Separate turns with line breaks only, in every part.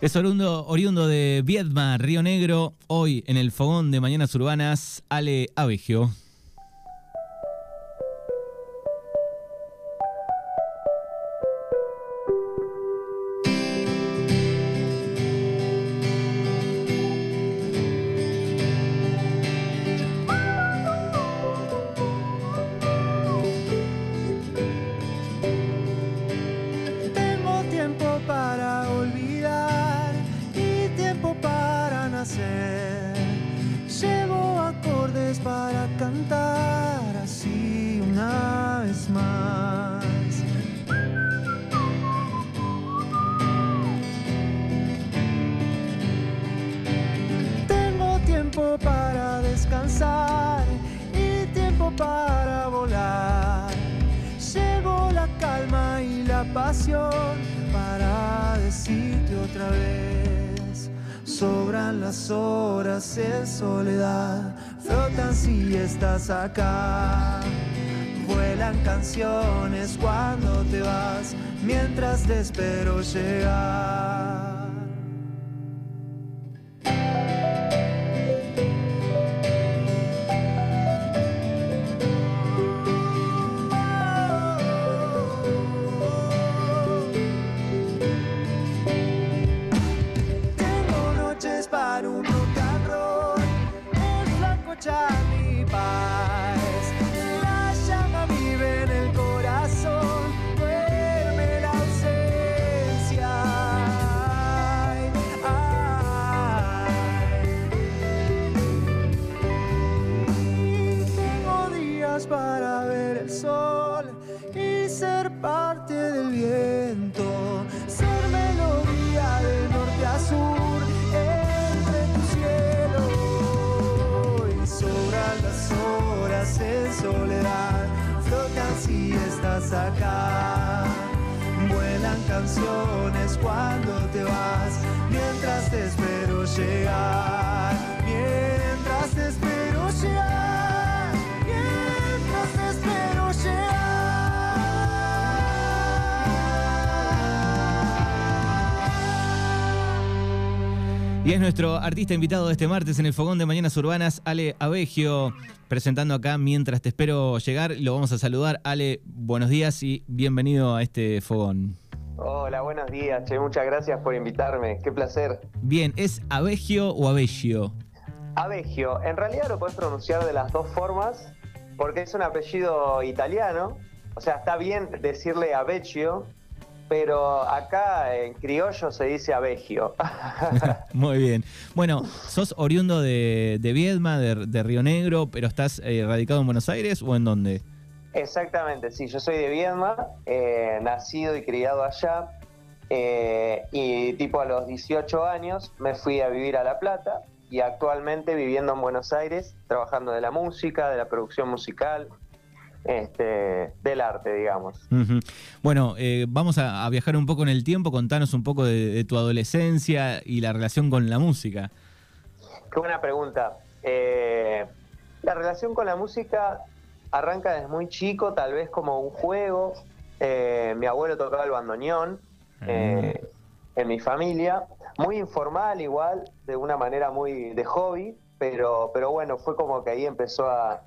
Es oriundo, oriundo de Viedma, Río Negro. Hoy en el fogón de Mañanas Urbanas, Ale Abegio.
Decirte otra vez. Sobran las horas en soledad, flotan si estás acá. Vuelan canciones cuando te vas, mientras te espero llegar. En soledad, flotan si estás acá. Vuelan canciones cuando te vas, mientras te espero llegar, mientras te espero
Y es nuestro artista invitado de este martes en el fogón de Mañanas Urbanas, Ale Abegio, presentando acá mientras te espero llegar. Lo vamos a saludar. Ale, buenos días y bienvenido a este fogón.
Hola, buenos días, che, muchas gracias por invitarme, qué placer.
Bien, ¿es Abegio o Abegio?
Abegio, en realidad lo puedes pronunciar de las dos formas, porque es un apellido italiano, o sea, está bien decirle Abegio, pero acá en criollo se dice Abegio.
Muy bien. Bueno, sos oriundo de, de Viedma, de, de Río Negro, pero estás eh, radicado en Buenos Aires o en dónde?
Exactamente, sí, yo soy de Viedma, eh, nacido y criado allá, eh, y tipo a los 18 años me fui a vivir a La Plata y actualmente viviendo en Buenos Aires, trabajando de la música, de la producción musical, este, del arte, digamos.
Bueno, eh, vamos a, a viajar un poco en el tiempo, contanos un poco de, de tu adolescencia y la relación con la música.
Qué buena pregunta. Eh, la relación con la música arranca desde muy chico, tal vez como un juego. Eh, mi abuelo tocaba el bandoneón eh, en mi familia, muy informal igual, de una manera muy de hobby, pero, pero bueno, fue como que ahí empezó a,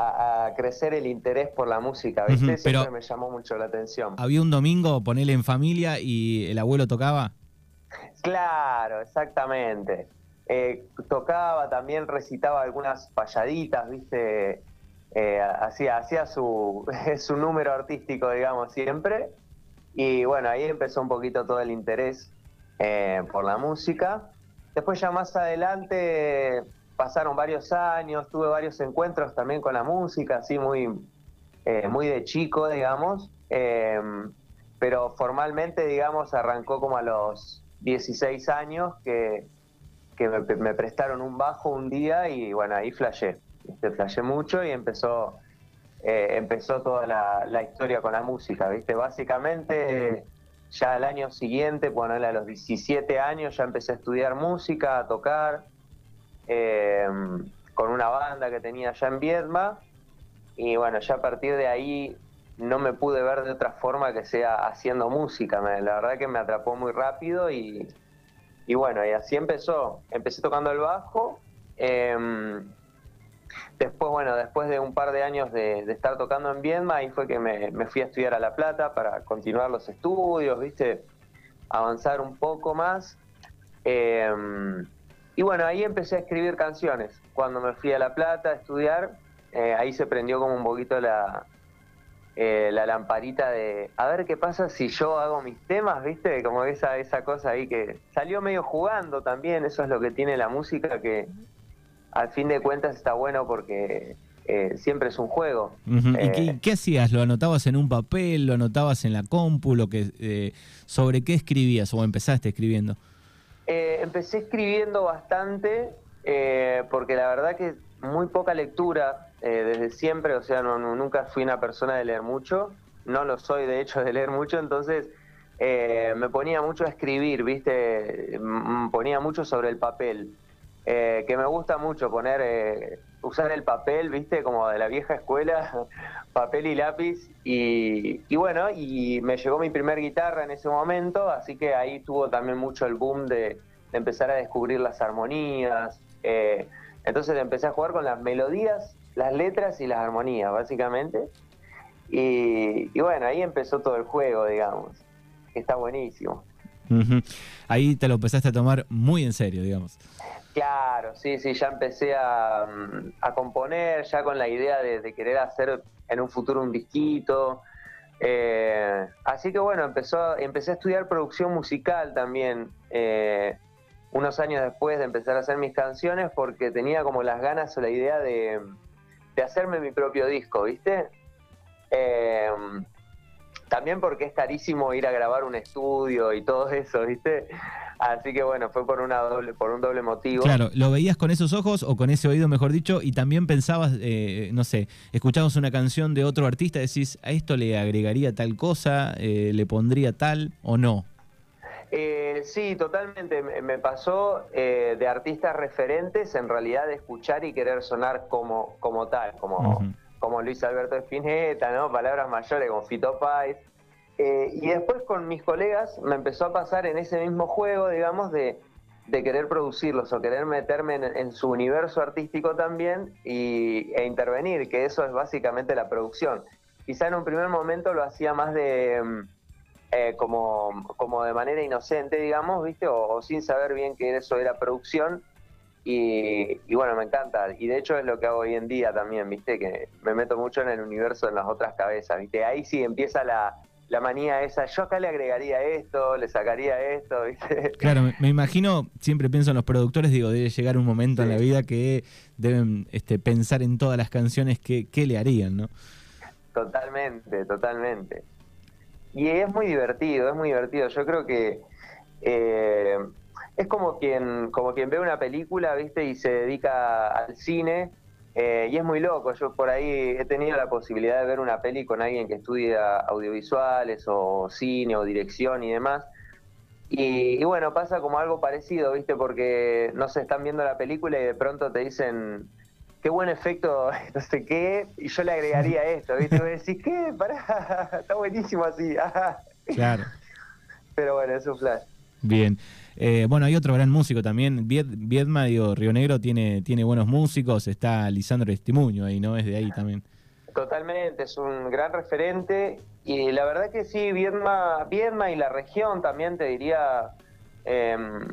a- a crecer el interés por la música, ¿viste?
Ujú,
Siempre
pero-
me llamó mucho la atención.
Había un domingo, ponele en familia y el abuelo tocaba.
Claro, exactamente. Eh, tocaba, también recitaba algunas payaditas, ¿viste? Eh, hacía, hacía su, su número artístico, digamos, siempre. Y bueno, ahí empezó un poquito todo el interés eh, por la música. Después ya más adelante pasaron varios años, tuve varios encuentros también con la música, así muy, eh, muy de chico, digamos. Eh, pero formalmente, digamos, arrancó como a los 16 años que, que me, prestaron un bajo un día y bueno, ahí flashé. ¿viste? Flashé mucho y empezó, eh, empezó toda la, la historia con la música, ¿viste? Básicamente, ya al año siguiente, bueno, a los 17 años ya empecé a estudiar música, a tocar, eh, con una banda que tenía allá en Viedma. Y bueno, ya a partir de ahí no me pude ver de otra forma que sea haciendo música. La verdad que me atrapó muy rápido y, y bueno, y así empezó. Empecé tocando el bajo. em, después, bueno, después de un par de años de, estar tocando en Viedma, ahí fue que me, me fui a estudiar a La Plata para continuar los estudios, ¿viste? Avanzar un poco más. Em, y bueno, ahí empecé a escribir canciones. Cuando me fui a La Plata a estudiar, eh, ahí se prendió como un poquito la, eh, la lamparita de a ver qué pasa si yo hago mis temas, ¿viste? Como esa, esa cosa ahí que salió medio jugando también, eso es lo que tiene la música, que al fin de cuentas está bueno porque eh, siempre es un juego.
Ujú. ¿Y
Eh,
qué, qué hacías? ¿Lo anotabas en un papel? ¿Lo anotabas en la compu? Lo que, ¿Sobre qué escribías o empezaste escribiendo?
Eh, empecé escribiendo bastante eh, porque la verdad que muy poca lectura eh, desde siempre, o sea, nunca fui una persona de leer mucho, no lo soy de hecho de leer mucho, entonces eh, me ponía mucho a escribir, ¿viste? M- ponía mucho sobre el papel, que me gusta mucho poner, usar el papel, ¿viste? Como de la vieja escuela, papel y lápiz, y, bueno, y me llegó mi primer guitarra en ese momento, así que ahí tuvo también mucho el boom de, empezar a descubrir las armonías. eh, entonces empecé a jugar con las melodías, las letras y las armonías, básicamente. Y, bueno, ahí empezó todo el juego, digamos. Está buenísimo.
Ahí te lo empezaste a tomar muy en serio, digamos.
Claro, sí, sí, ya empecé a, mm, a componer, ya con la idea de, querer hacer en un futuro un disquito. Eh, así que bueno, empezó, empecé a estudiar producción musical también, eh, unos años después de empezar a hacer mis canciones, porque tenía como las ganas o la idea de, de hacerme mi propio disco, ¿viste? Eh, también porque es carísimo ir a grabar un estudio y todo eso, ¿viste? Así que bueno, fue por una doble, por un doble motivo.
Claro, ¿lo veías con esos ojos o con ese oído, mejor dicho? Y también pensabas, eh, no sé, escuchabas una canción de otro artista, decís, ¿a esto le agregaría tal cosa? eh, ¿Le pondría tal o no?
Eh, sí, totalmente. Me pasó eh, de artistas referentes, en realidad de escuchar y querer sonar como, como tal, como. Como Luis Alberto Spinetta, ¿no? Palabras mayores como Fito Páez. Eh, y después con mis colegas me empezó a pasar en ese mismo juego, digamos, de, de querer producirlos o querer meterme en, en su universo artístico también y, e intervenir, que eso es básicamente la producción. Quizá en un primer momento lo hacía más de... mm, eh, como, como de manera inocente, digamos, ¿viste? O, o sin saber bien que eso era producción. Y, y bueno, me encanta. Y de hecho es lo que hago hoy en día también, ¿viste? Que me meto mucho en el universo, en las otras cabezas, ¿viste? Ahí sí empieza la, la manía esa. Yo acá le agregaría esto, le sacaría esto, ¿viste?
Claro, me, me imagino, siempre pienso en los productores, digo, debe llegar un momento en la vida que deben este, pensar en todas las canciones que, que le harían, ¿no?
Totalmente, totalmente. Y es muy divertido, es muy divertido. Yo creo que eh, es como quien, como quien ve una película, ¿viste? Y se dedica al cine. eh, y es muy loco. Yo por ahí he tenido la posibilidad de ver una peli con alguien que estudia audiovisuales o cine o dirección y demás. Y, y bueno, pasa como algo parecido, ¿viste? Porque no se están viendo la película y de pronto te dicen, qué buen efecto, no sé qué, y yo le agregaría esto, ¿viste? Y vos decís, ¿qué? Pará, está buenísimo así.
Claro.
Pero bueno, es un flash.
Bien. Eh, bueno, hay otro gran músico también. Vied- Viedma, digo, Río Negro tiene, tiene buenos músicos. Está Lisandro Estimuño ahí, ¿no? Es de ahí también.
Totalmente, es un gran referente y la verdad que sí, Viedma, Viedma y la región también te diría, em,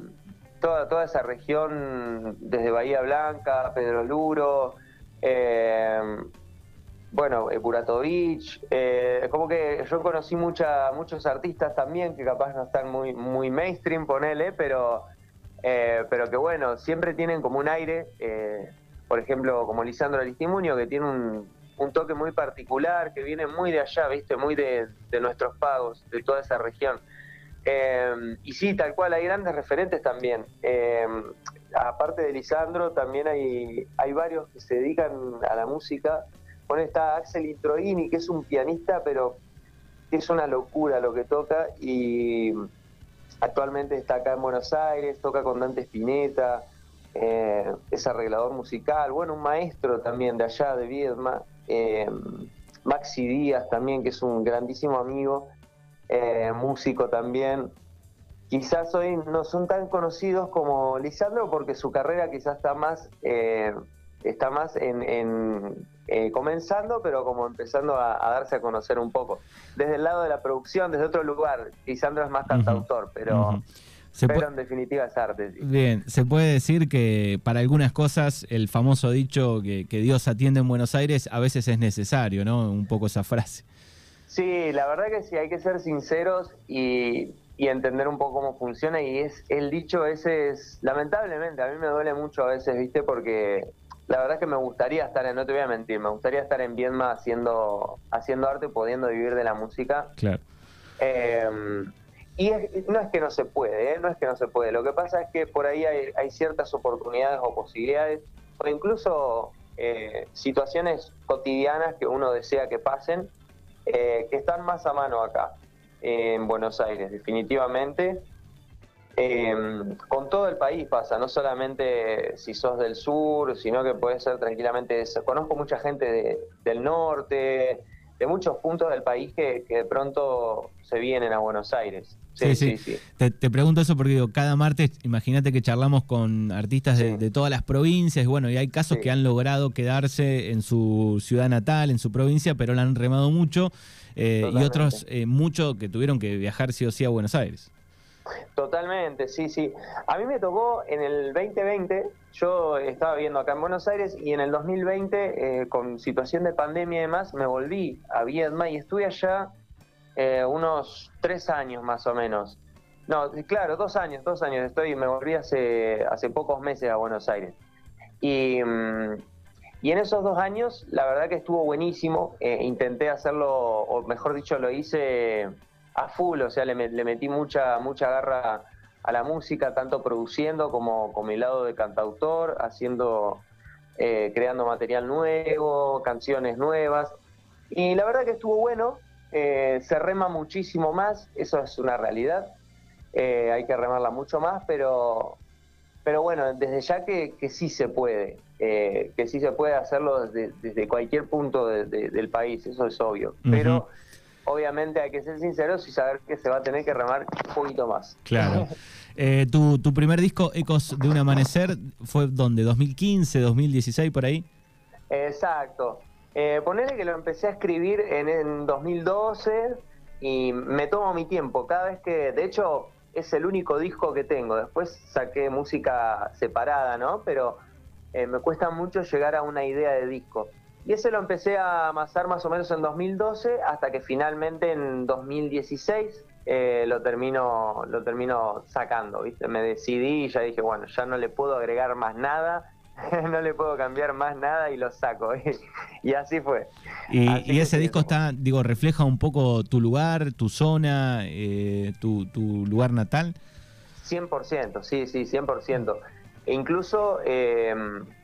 toda, toda esa región desde Bahía Blanca, Pedro Luro, em, bueno, eh, Buratovich, eh, como que yo conocí mucha, muchos artistas también que capaz no están muy, muy mainstream, ponele, pero, eh, pero que bueno, siempre tienen como un aire, eh, por ejemplo, como Lisandro Aristimuño, que tiene un, un toque muy particular, que viene muy de allá, ¿viste? Muy de, de nuestros pagos, de toda esa región. Eh, y sí, tal cual, hay grandes referentes también. Eh, aparte de Lisandro, también hay, hay varios que se dedican a la música. Bueno, está Axel Introini, que es un pianista, pero es una locura lo que toca y actualmente está acá en Buenos Aires, toca con Dante Spinetta, eh, es arreglador musical, bueno, un maestro también de allá, de Viedma, eh, Maxi Díaz también, que es un grandísimo amigo, eh, músico también. quizás hoy no son tan conocidos como Lisandro porque su carrera quizás está más está más en, en, eh, comenzando pero como empezando a, a, darse a conocer un poco desde el lado de la producción desde otro lugar Lisandro es más cantautor uh -huh. pero uh -huh. Se pero en definitiva es arte. Sí.
Bien, se puede decir que para algunas cosas el famoso dicho que, que, Dios atiende en Buenos Aires a veces es necesario, ¿no? Un poco esa frase.
Sí, la verdad que sí, hay que ser sinceros y, y entender un poco cómo funciona y es el dicho ese es, lamentablemente, a mí me duele mucho a veces, ¿viste? Porque la verdad es que me gustaría estar en, no te voy a mentir, me gustaría estar en Viedma haciendo, haciendo arte, pudiendo vivir de la música.
Claro.
Eh, y es, no es que no se puede, ¿eh? no es que no se puede. Lo que pasa es que por ahí hay, hay ciertas oportunidades o posibilidades, o incluso eh, situaciones cotidianas que uno desea que pasen, eh, que están más a mano acá, en Buenos Aires, definitivamente. Em, con todo el país pasa, no solamente si sos del sur, sino que puede ser tranquilamente. Conozco mucha gente de, del norte, de muchos puntos del país que, que, de pronto se vienen a Buenos Aires.
Sí, sí. sí, sí. Te, te, pregunto eso porque digo, cada martes, imagínate que charlamos con artistas de, de, todas las provincias, bueno, y hay casos que han logrado quedarse en su ciudad natal, en su provincia, pero la han remado mucho, eh, y otros eh, mucho que tuvieron que viajar sí o sí a Buenos Aires.
Totalmente, sí, sí. A mí me tocó en el 2020, yo estaba viviendo acá en Buenos Aires y en el 2020, eh, con situación de pandemia y demás, me volví a Viedma y estuve allá eh, unos tres años más o menos. No, claro, dos años, dos años estoy, me volví hace, hace pocos meses a Buenos Aires. Y, y en esos dos años, la verdad que estuvo buenísimo. Eh, intenté hacerlo, o mejor dicho, lo hice a full, o sea, le, le, metí mucha, mucha garra a la música, tanto produciendo como con mi lado de cantautor, haciendo, eh, creando material nuevo, canciones nuevas. Y la verdad que estuvo bueno, eh, se rema muchísimo más, eso es una realidad, eh, hay que remarla mucho más, pero, pero bueno, desde ya que, que sí se puede, eh, que sí se puede hacerlo desde, desde cualquier punto de, de, del país, eso es obvio. Uh -huh. Pero obviamente hay que ser sinceros y saber que se va a tener que remar un poquito más.
Claro. Eh, tu, tu, primer disco, Ecos de un Amanecer, fue donde, ¿2015, 2016, por ahí?
Exacto. Eh, ponele que lo empecé a escribir en, en 2012 y me tomo mi tiempo. Cada vez que, de hecho, es el único disco que tengo. Después saqué música separada, ¿no? Pero eh, me cuesta mucho llegar a una idea de disco. Y ese lo empecé a amasar más o menos en 2012 hasta que finalmente en 2016 eh, lo termino lo termino sacando, ¿viste? Me decidí y ya dije, bueno, ya no le puedo agregar más nada, no le puedo cambiar más nada y lo saco. y así fue.
Y, así y ese disco está, digo, refleja un poco tu lugar, tu zona, eh, tu, tu lugar natal.
100%, sí, sí, 100%. E incluso, eh,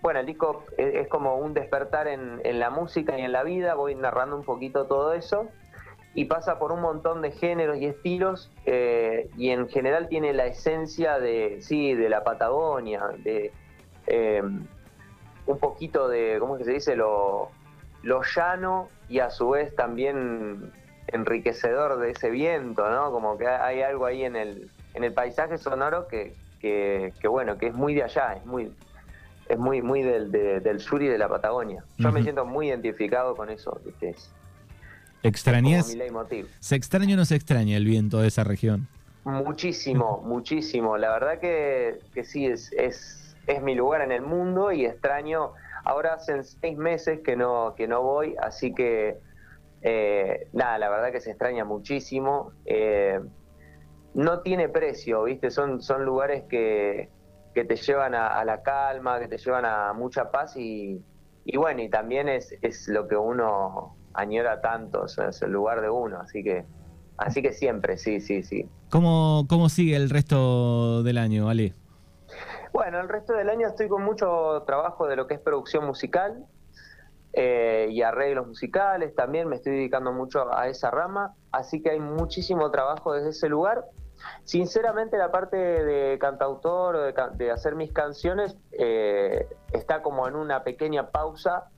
bueno, el disco es, como un despertar en, en, la música y en la vida, voy narrando un poquito todo eso y pasa por un montón de géneros y estilos eh, y en general tiene la esencia de, sí, de la Patagonia, de eh, un poquito de, ¿cómo es que se dice? Lo, lo llano y a su vez también enriquecedor de ese viento, ¿no? Como que hay algo ahí en el, en el paisaje sonoro que, que, que, bueno, que es muy de allá, es muy, es muy, muy del, de, del sur y de la Patagonia. Yo uh -huh. me siento muy identificado con eso, ¿viste? Es,
¿Extrañas? ¿Se extraña o no se extraña el viento de esa región?
Muchísimo, muchísimo. La verdad que, que sí, es, es, es, mi lugar en el mundo y extraño. Ahora hacen seis meses que no, que no voy, así que eh, nada, la verdad que se extraña muchísimo. Eh, no tiene precio, ¿viste? Son, son lugares que, que te llevan a, a, la calma, que te llevan a mucha paz y, y bueno, y también es, es lo que uno añora tanto, es el lugar de uno, así que así que siempre, sí, sí, sí.
¿Cómo, cómo sigue el resto del año, Ale?
Bueno, el resto del año estoy con mucho trabajo de lo que es producción musical eh, y arreglos musicales, también me estoy dedicando mucho a esa rama, así que hay muchísimo trabajo desde ese lugar. Sinceramente la parte de cantautor, de, de hacer mis canciones, eh, está como en una pequeña pausa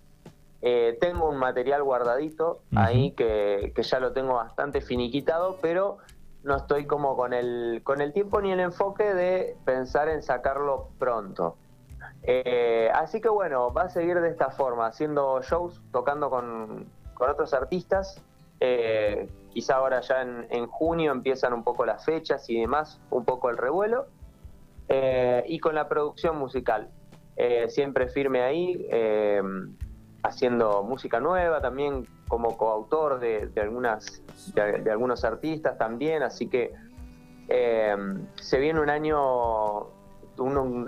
eh, tengo un material guardadito uh -huh. ahí que, que, ya lo tengo bastante finiquitado, pero no estoy como con el, con el tiempo ni el enfoque de pensar en sacarlo pronto. Eh, así que bueno, va a seguir de esta forma, haciendo shows, tocando con, con otros artistas. Eh, quizá ahora ya en, junio empiezan un poco las fechas y demás, un poco el revuelo. Eh, y con la producción musical, eh, siempre firme ahí, eh, haciendo música nueva también como coautor de, algunas de, algunos artistas también, así que se viene un año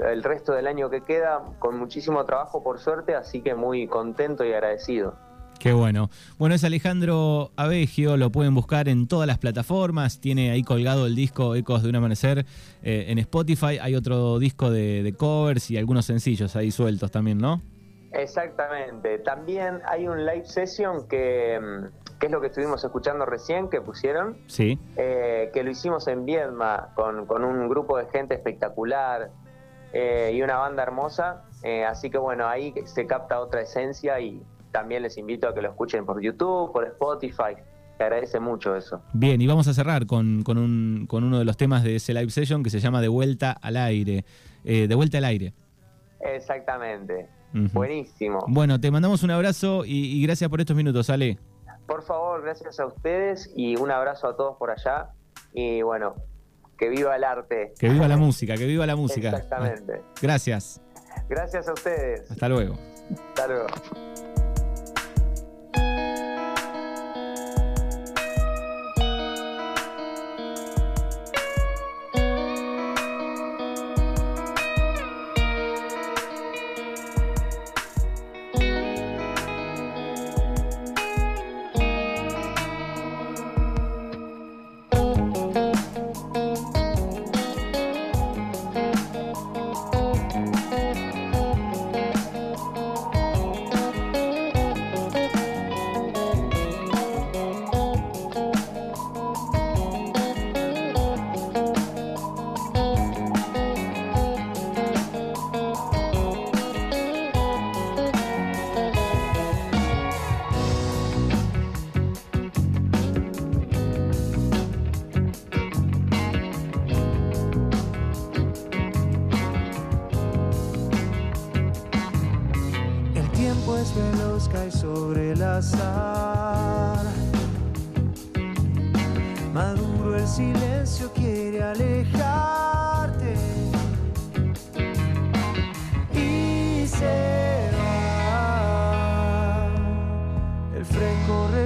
el resto del año que queda con muchísimo trabajo por suerte, así que muy contento y agradecido.
Qué bueno. Bueno, es Alejandro Abegio, lo pueden buscar en todas las plataformas. Tiene ahí colgado el disco Ecos de un Amanecer eh, en Spotify. Hay otro disco de, de, covers y algunos sencillos ahí sueltos también, ¿no?
Exactamente. También hay un live session que, mm, que es lo que estuvimos escuchando recién, que pusieron.
Sí.
Eh, que lo hicimos en Viedma con, con, un grupo de gente espectacular eh, y una banda hermosa. Eh, así que bueno, ahí se capta otra esencia y también les invito a que lo escuchen por YouTube, por Spotify. Te agradece mucho eso.
Bien, y vamos a cerrar con, con, un, con uno de los temas de ese live session que se llama De vuelta al aire. Eh, de vuelta al aire.
Exactamente. Uh -huh. Buenísimo.
Bueno, te mandamos un abrazo y, y, gracias por estos minutos, Ale.
Por favor, gracias a ustedes y un abrazo a todos por allá. Y bueno, que viva el arte.
Que viva la música, que viva la música.
Exactamente.
Gracias.
Gracias a ustedes.
Hasta luego.
Hasta luego.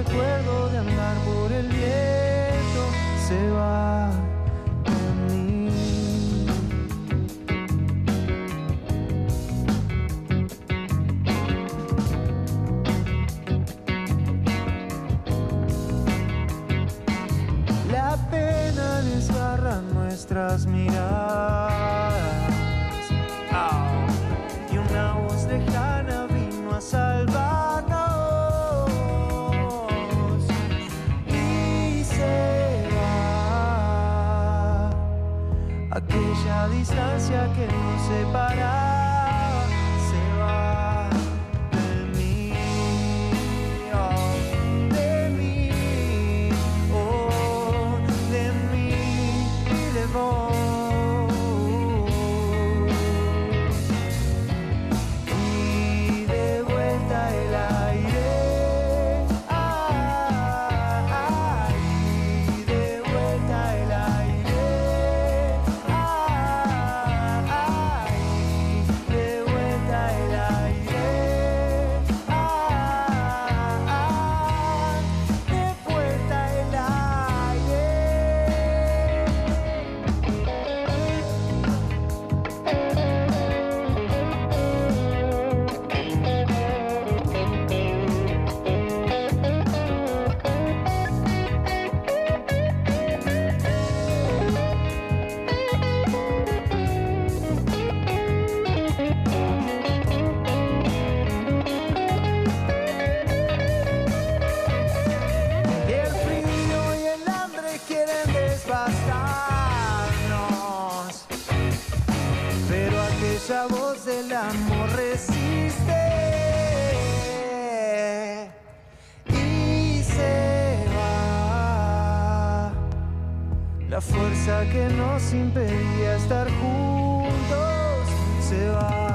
Recuerdo de andar por el viento se va. Que la fuerza que nos impedía estar juntos se va.